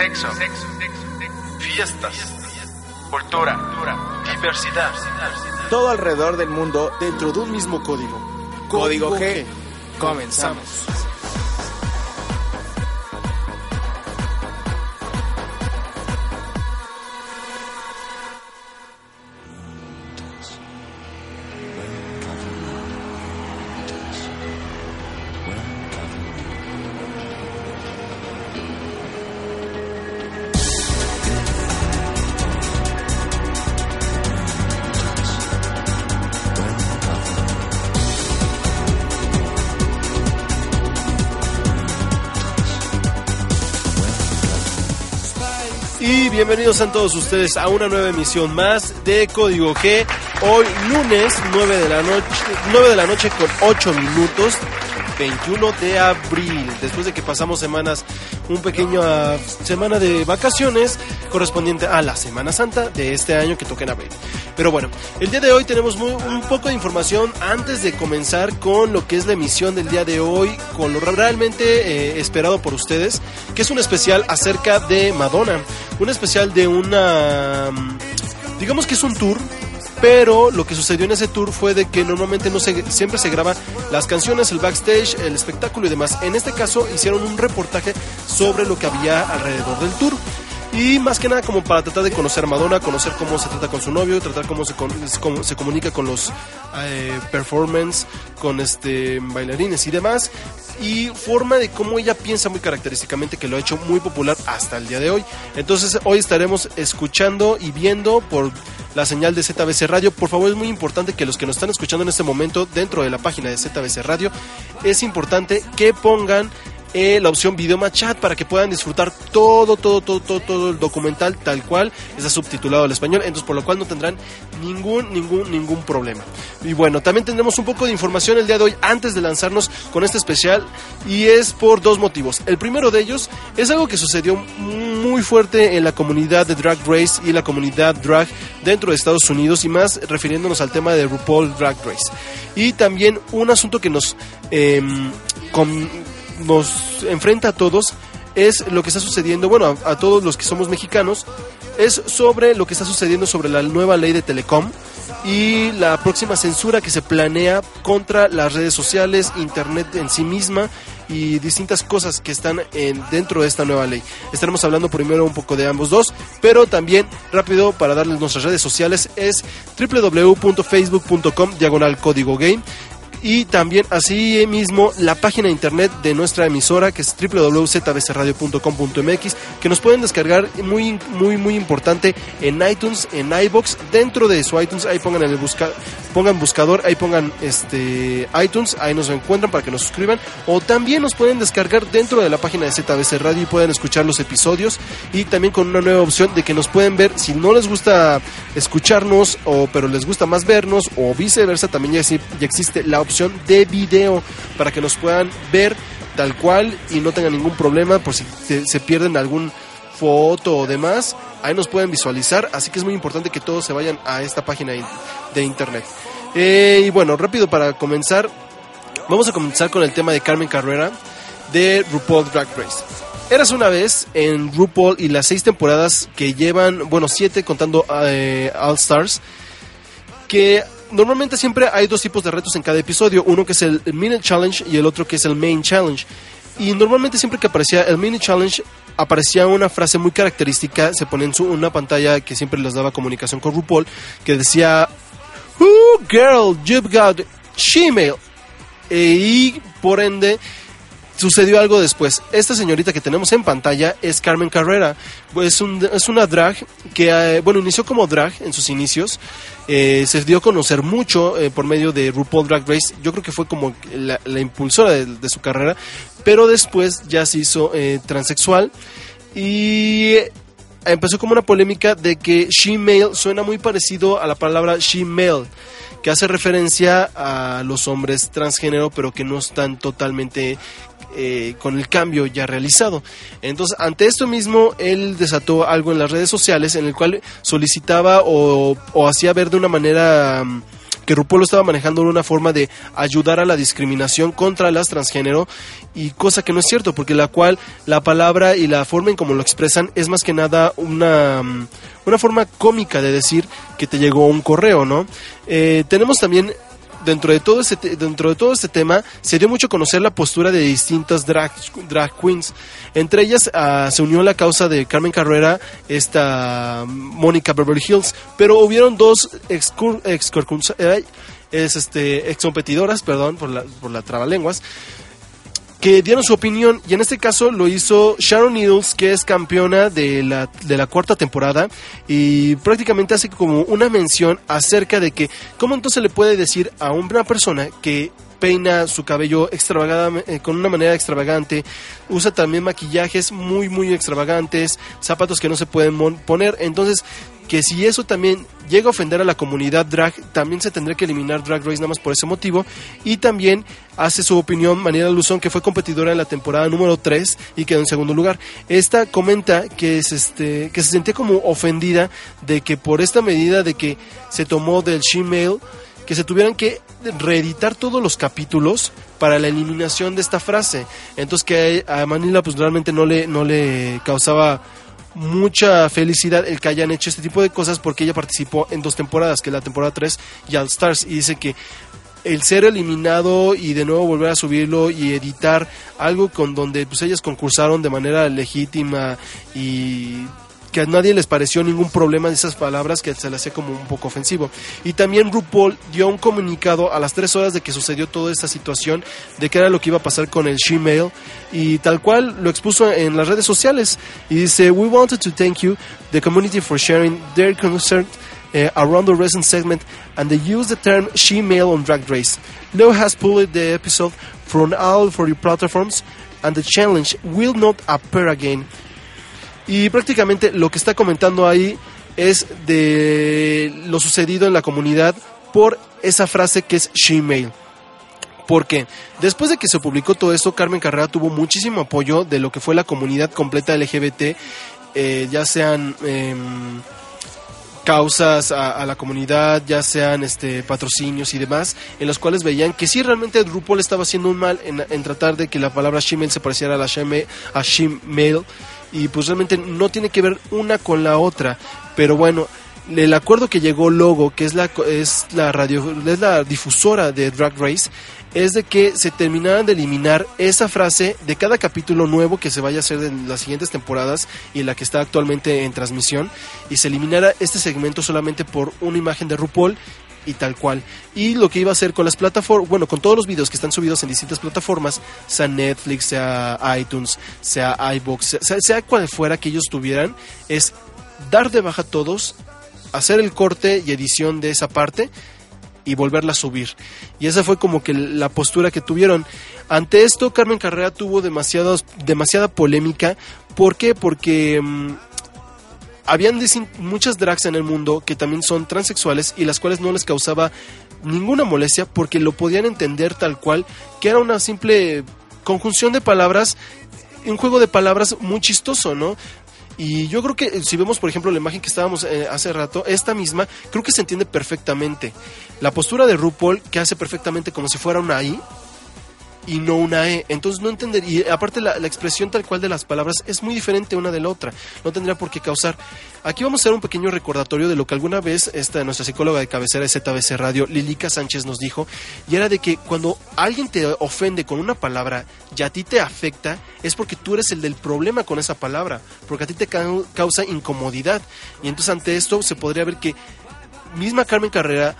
sexo, fiestas, cultura, diversidad. Todo alrededor del mundo dentro de un mismo código. Código G. Comenzamos. Bienvenidos a todos ustedes a una nueva emisión más de Código G. Hoy lunes 9 de la noche, 9 de la noche con 8 minutos. 21 de abril, después de que pasamos semanas, un pequeño ah, semana de vacaciones correspondiente a la Semana Santa de este año que toca en abril. Pero bueno, el día de hoy tenemos muy- un poco de información antes de comenzar con lo que es la emisión del día de hoy, con lo realmente eh, esperado por ustedes, que es un especial acerca de Madonna, un especial de una, mm, digamos que es un tour pero lo que sucedió en ese tour fue de que normalmente no se, siempre se graba las canciones, el backstage, el espectáculo y demás. En este caso hicieron un reportaje sobre lo que había alrededor del tour. Y más que nada como para tratar de conocer a Madonna, conocer cómo se trata con su novio, tratar cómo se, con- cómo se comunica con los eh, performance, con este bailarines y demás. Y forma de cómo ella piensa muy característicamente que lo ha hecho muy popular hasta el día de hoy. Entonces hoy estaremos escuchando y viendo por la señal de ZBC Radio. Por favor, es muy importante que los que nos están escuchando en este momento dentro de la página de ZBC Radio, es importante que pongan eh, la opción video más chat para que puedan disfrutar todo, todo, todo, todo, todo el documental tal cual está subtitulado al español, entonces por lo cual no tendrán ningún, ningún, ningún problema. Y bueno, también tendremos un poco de información el día de hoy antes de lanzarnos con este especial y es por dos motivos. El primero de ellos es algo que sucedió muy fuerte en la comunidad de Drag Race y la comunidad drag dentro de Estados Unidos y más refiriéndonos al tema de RuPaul Drag Race. Y también un asunto que nos, em, nos enfrenta a todos es lo que está sucediendo, bueno, a, todos los que somos mexicanos, es sobre lo que está sucediendo sobre la nueva ley de Telecom y la próxima censura que se planea contra las redes sociales, internet en sí misma y distintas cosas que están en, dentro de esta nueva ley. Estaremos hablando primero un poco de ambos dos, pero también rápido para darles nuestras redes sociales es www.facebook.com diagonal código game y también así mismo la página de internet de nuestra emisora que es www.zbcradio.com.mx que nos pueden descargar muy muy muy importante en iTunes, en iBox, dentro de su iTunes ahí pongan el busca pongan buscador, ahí pongan este iTunes, ahí nos encuentran para que nos suscriban o también nos pueden descargar dentro de la página de ZBC Radio y pueden escuchar los episodios y también con una nueva opción de que nos pueden ver si no les gusta escucharnos o pero les gusta más vernos o viceversa también ya, ya existe la opción de video para que nos puedan ver tal cual y no tengan ningún problema por si se, pierden algún foto o demás ahí nos pueden visualizar así que es muy importante que todos se vayan a esta página in- de internet Eh, y bueno, rápido para comenzar, vamos a comenzar con el tema de Carmen Carrera de RuPaul Drag Race. Eras una vez en RuPaul y las seis temporadas que llevan, bueno, siete contando eh, All Stars, que normalmente siempre hay dos tipos de retos en cada episodio, uno que es el Minute Challenge y el otro que es el Main Challenge. Y normalmente siempre que aparecía el Mini Challenge aparecía una frase muy característica, se pone en su, una pantalla que siempre les daba comunicación con RuPaul, que decía, Oh girl, you've got Gmail. E, y por ende sucedió algo después. Esta señorita que tenemos en pantalla es Carmen Carrera. Es, un- es una drag que, eh, bueno, inició como drag en sus inicios. Eh, se dio a conocer mucho eh, por medio de RuPaul Drag Race. Yo creo que fue como la, impulsora de, de su carrera. Pero después ya se hizo eh, transexual. Y empezó como una polémica de que she-male suena muy parecido a la palabra she-male, que hace referencia a los hombres transgénero, pero que no están totalmente eh, con el cambio ya realizado. Entonces, ante esto mismo, él desató algo en las redes sociales en el cual solicitaba o, hacía ver de una manera... mm, que RuPaul lo estaba manejando una forma de ayudar a la discriminación contra las transgénero y cosa que no es cierto porque la cual la palabra y la forma en cómo lo expresan es más que nada una mm, una forma cómica de decir que te llegó un correo, ¿no? Eh, tenemos también dentro de todo te- dentro de todo este tema se dio mucho conocer la postura de distintas drag, drag queens. Entre ellas ah, se unió la causa de Carmen Carrera esta Mónica Beverly Hills. Pero hubieron dos excur, excurcunsa- eh, es este ex competidoras perdón por la por la trabalenguas que dieron su opinión y en este caso lo hizo Sharon Needles que es campeona de la, de la cuarta temporada y prácticamente hace como una mención acerca de que cómo entonces le puede decir a una persona que peina su cabello extravagada, eh, con una manera extravagante, usa también maquillajes muy muy extravagantes, zapatos que no se pueden poner, entonces que si eso también llega a ofender a la comunidad drag, también se tendría que eliminar Drag Race nada más por ese motivo. Y también hace su opinión Manera Luzón, que fue competidora en la temporada número 3 y quedó en segundo lugar. Esta comenta que, es este, que se sentía como ofendida de que por esta medida de que se tomó del Gmail, que se tuvieran que reeditar todos los capítulos para la eliminación de esta frase. Entonces que a Manila pues realmente no le, no le causaba mucha felicidad el que hayan hecho este tipo de cosas porque ella participó en dos temporadas, que la temporada 3 y All Stars, y dice que el ser eliminado y de nuevo volver a subirlo y editar algo con donde pues ellas concursaron de manera legítima y que a nadie les pareció ningún problema de esas palabras que se le hacía como un poco ofensivo. Y también RuPaul dio un comunicado a las tres horas de que sucedió toda esta situación, de qué era lo que iba a pasar con el Gmail, y tal cual lo expuso en las redes sociales. Y dice, We wanted to thank you, the community, for sharing their concern uh, around the recent segment and they use the term she-male on Drag Race. Leo has pulled the episode from all for your platforms and the challenge will not appear again. Y prácticamente lo que está comentando ahí es de lo sucedido en la comunidad por esa frase que es she-male. Porque después de que se publicó todo esto, Carmen Carrera tuvo muchísimo apoyo de lo que fue la comunidad completa LGBT, eh, ya sean em, causas a, la comunidad, ya sean este patrocinios y demás, en los cuales veían que sí realmente RuPaul estaba haciendo un mal en, tratar de que la palabra shemale se pareciera a la sheme, a shemale y pues realmente no tiene que ver una con la otra, pero bueno, el acuerdo que llegó Logo, que es la es la radio es la difusora de Drag Race, es de que se terminaran de eliminar esa frase de cada capítulo nuevo que se vaya a hacer en las siguientes temporadas y la que está actualmente en transmisión y se eliminara este segmento solamente por una imagen de RuPaul y tal cual. Y lo que iba a hacer con las plataformas, bueno, con todos los videos que están subidos en distintas plataformas, sea Netflix, sea iTunes, sea iBox, sea, sea cual fuera que ellos tuvieran, es dar de baja todos, hacer el corte y edición de esa parte y volverla a subir. Y esa fue como que la postura que tuvieron. Ante esto, Carmen Carrera tuvo demasiados, demasiada polémica. ¿Por qué? Porque mm, habían muchas drags en el mundo que también son transexuales y las cuales no les causaba ninguna molestia porque lo podían entender tal cual, que era una simple conjunción de palabras, un juego de palabras muy chistoso, ¿no? Y yo creo que si vemos, por ejemplo, la imagen que estábamos eh, hace rato, esta misma, creo que se entiende perfectamente. La postura de RuPaul, que hace perfectamente como si fuera una I, y no una E. Entonces no entender, y aparte la, expresión tal cual de las palabras es muy diferente una de la otra. No tendría por qué causar. Aquí vamos a hacer un pequeño recordatorio de lo que alguna vez esta nuestra psicóloga de cabecera de ZBC Radio, Lilica Sánchez, nos dijo, y era de que cuando alguien te ofende con una palabra y a ti te afecta, es porque tú eres el del problema con esa palabra, porque a ti te cau- causa incomodidad. Y entonces ante esto se podría ver que misma Carmen Carrera,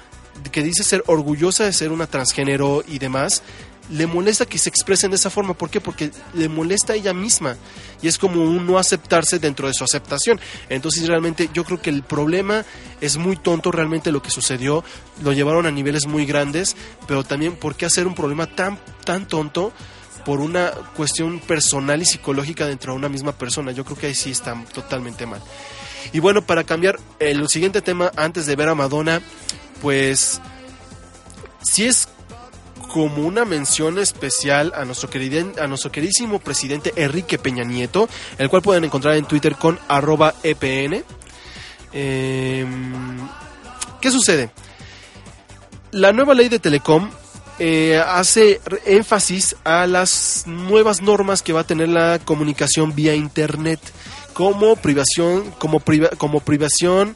que dice ser orgullosa de ser una transgénero y demás, le molesta que se expresen de esa forma. ¿Por qué? Porque le molesta a ella misma. Y es como un no aceptarse dentro de su aceptación. Entonces realmente yo creo que el problema es muy tonto realmente lo que sucedió. Lo llevaron a niveles muy grandes. Pero también, ¿por qué hacer un problema tan, tan tonto? por una cuestión personal y psicológica dentro de una misma persona. Yo creo que ahí sí está totalmente mal. Y bueno, para cambiar el siguiente tema, antes de ver a Madonna, pues sí es como una mención especial a nuestro, queriden- a nuestro queridísimo presidente Enrique Peña Nieto, el cual pueden encontrar en Twitter con arroba EPN. Eh, ¿Qué sucede? La nueva ley de Telecom eh, hace énfasis a las nuevas normas que va a tener la comunicación vía Internet como privación, como, priva- como privación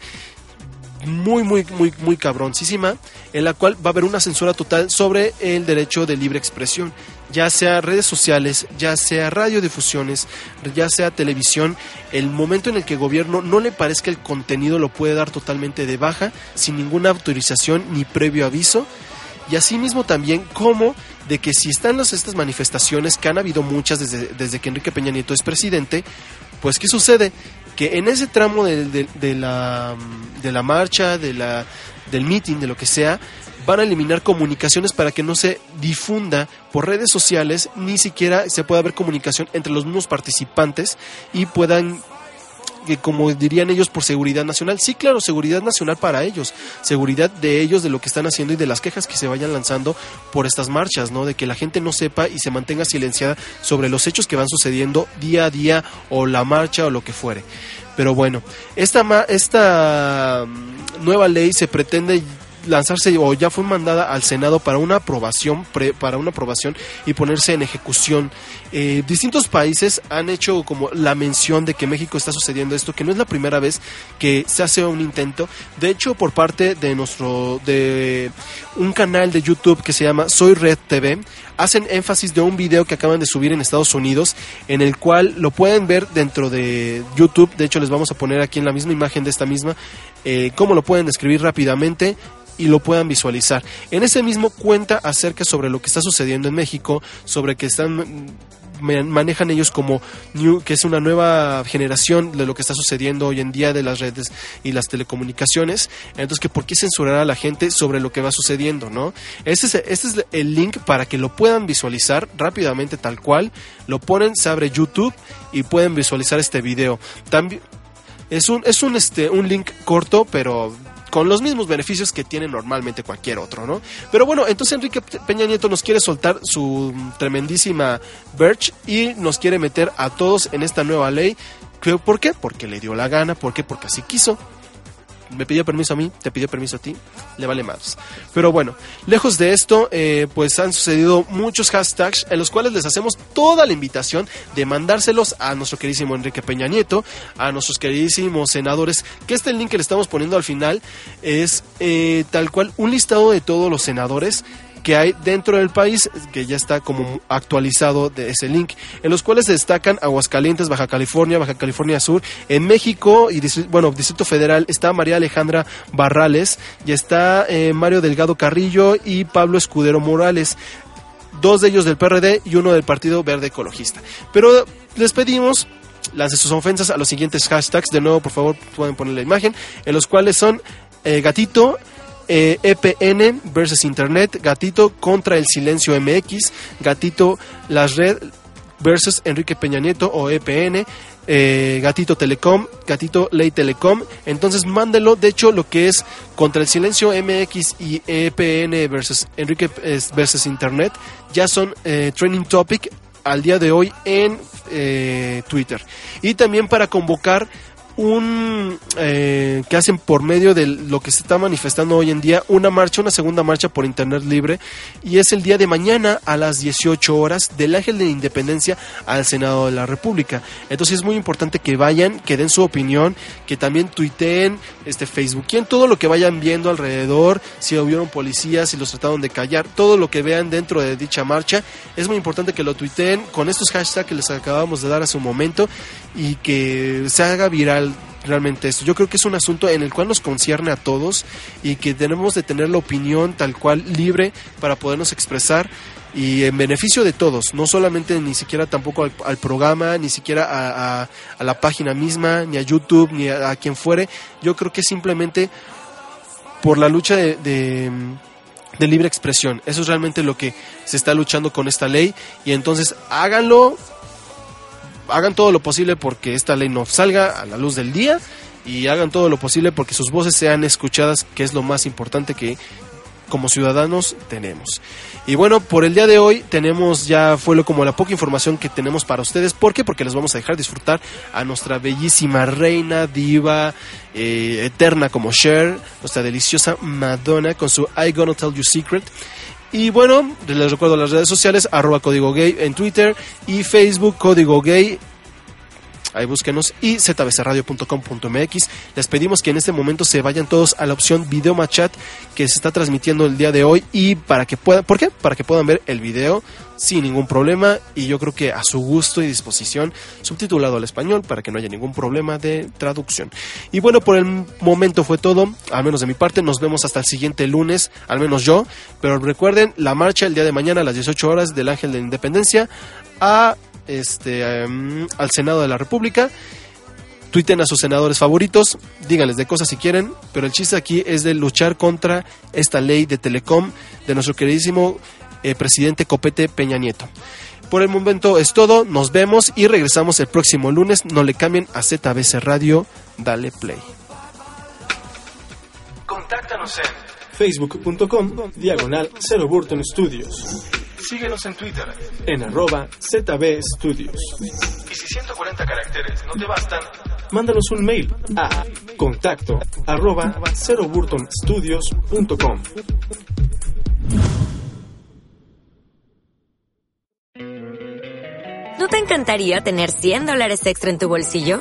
muy, muy, muy, muy cabroncísima, en la cual va a haber una censura total sobre el derecho de libre expresión, ya sea redes sociales, ya sea radiodifusiones, ya sea televisión, el momento en el que el gobierno no le parezca el contenido lo puede dar totalmente de baja, sin ninguna autorización ni previo aviso, y asimismo también como de que si están las, estas manifestaciones, que han habido muchas desde, desde que Enrique Peña Nieto es presidente, pues ¿qué sucede? Que en ese tramo de, la, de la marcha, de la, del meeting, de lo que sea, van a eliminar comunicaciones para que no se difunda por redes sociales, ni siquiera se pueda haber comunicación entre los mismos participantes y puedan que como dirían ellos por seguridad nacional. Sí, claro, seguridad nacional para ellos, seguridad de ellos, de lo que están haciendo y de las quejas que se vayan lanzando por estas marchas, ¿no? De que la gente no sepa y se mantenga silenciada sobre los hechos que van sucediendo día a día o la marcha o lo que fuere. Pero bueno, esta, esta mm, nueva ley se pretende lanzarse o ya fue mandada al Senado para una aprobación pre- para una aprobación y ponerse en ejecución. Eh, distintos países han hecho como la mención de que México está sucediendo esto, que no es la primera vez que se hace un intento. De hecho, por parte de nuestro de un canal de YouTube que se llama Soy Red TV, hacen énfasis de un video que acaban de subir en Estados Unidos, en el cual lo pueden ver dentro de YouTube. De hecho, les vamos a poner aquí en la misma imagen de esta misma eh, cómo lo pueden describir rápidamente y lo puedan visualizar. En ese mismo cuenta acerca sobre lo que está sucediendo en México, sobre que están mm, manejan ellos como new, que es una nueva generación de lo que está sucediendo hoy en día de las redes y las telecomunicaciones. Entonces, que por qué censurar a la gente sobre lo que va sucediendo, ¿no? Este es, este es el link para que lo puedan visualizar rápidamente tal cual. Lo ponen, se abre YouTube y pueden visualizar este video. También es un, es un, este, un link corto, pero con los mismos beneficios que tiene normalmente cualquier otro, ¿no? Pero bueno, entonces Enrique Peña Nieto nos quiere soltar su tremendísima Birch y nos quiere meter a todos en esta nueva ley. ¿Qué- ¿Por qué? Porque le dio la gana, ¿por qué? Porque así quiso. Me pidió permiso a mí, te pidió permiso a ti, le vale más. Pero bueno, lejos de esto, eh, pues han sucedido muchos hashtags en los cuales les hacemos toda la invitación de mandárselos a nuestro queridísimo Enrique Peña Nieto, a nuestros queridísimos senadores, que este link que le estamos poniendo al final es eh, tal cual un listado de todos los senadores que hay dentro del país, que ya está como actualizado de ese link, en los cuales se destacan Aguascalientes, Baja California, Baja California Sur, en México y bueno, Distrito Federal está María Alejandra Barrales, y está eh, Mario Delgado Carrillo y Pablo Escudero Morales dos de ellos del PRD y uno del Partido Verde Ecologista. Pero les pedimos lance sus ofensas a los siguientes hashtags. De nuevo, por favor, pueden poner la imagen, en los cuales son eh, gatito. Eh, EPN versus Internet, Gatito contra el Silencio MX, Gatito Las Red versus Enrique Peña Nieto o EPN, eh, Gatito Telecom, Gatito Ley Telecom. Entonces mándelo. De hecho, lo que es contra el Silencio MX y EPN versus Enrique eh, versus Internet ya son eh, training topic al día de hoy en Twitter. Y también para convocar un eh, que hacen por medio de lo que se está manifestando hoy en día una marcha, una segunda marcha por internet libre y es el día de mañana a las 18 horas del Ángel de Independencia al Senado de la República. Entonces es muy importante que vayan, que den su opinión, que también tuiteen, este en todo lo que vayan viendo alrededor, si hubieron policías, si los trataron de callar, todo lo que vean dentro de dicha marcha, es muy importante que lo tuiteen con estos hashtags que les acabamos de dar hace un momento y que se haga viral realmente esto. Yo creo que es un asunto en el cual nos concierne a todos y que tenemos de tener la opinión tal cual libre para podernos expresar y en beneficio de todos, no solamente ni siquiera tampoco al, programa, ni siquiera a, la página misma, ni a YouTube, ni a, quien fuere. Yo creo que simplemente por la lucha de, de de libre expresión. Eso es realmente lo que se está luchando con esta ley y entonces háganlo hagan todo lo posible porque esta ley no salga a la luz del día y hagan todo lo posible porque sus voces sean escuchadas, que es lo más importante que como ciudadanos tenemos. Y bueno, por el día de hoy tenemos ya fue lo como la poca información que tenemos para ustedes. ¿Por qué? Porque les vamos a dejar disfrutar a nuestra bellísima reina diva eh, eterna como Cher, nuestra deliciosa Madonna con su I Gonna Tell You Secret. Y bueno, les recuerdo las redes sociales, arroba código gay en Twitter y Facebook código gay ahí búsquenos y zbcradio.com.mx. Les pedimos que en este momento se vayan todos a la opción video chat que se está transmitiendo el día de hoy y para que puedan, ¿por qué? Para que puedan ver el video sin ningún problema y yo creo que a su gusto y disposición, subtitulado al español para que no haya ningún problema de traducción. Y bueno, por el momento fue todo, al menos de mi parte, nos vemos hasta el siguiente lunes, al menos yo, pero recuerden la marcha el día de mañana a las 18 horas del Ángel de la Independencia a este em, al Senado de la República. Tuiten a sus senadores favoritos, díganles de cosas si quieren, pero el chiste aquí es de luchar contra esta ley de Telecom de nuestro queridísimo eh, presidente Copete Peña Nieto. Por el momento es todo, nos vemos y regresamos el próximo lunes. No le cambien a ZBC Radio, dale play. Contáctanos en facebook.com diagonal 0 Burton Studios. Síguenos en Twitter en arroba ZB Studios. Y si 140 caracteres no te bastan, mándanos un mail a contacto arroba ceroburtonstudios.com. ¿No te encantaría tener 100 dólares extra en tu bolsillo?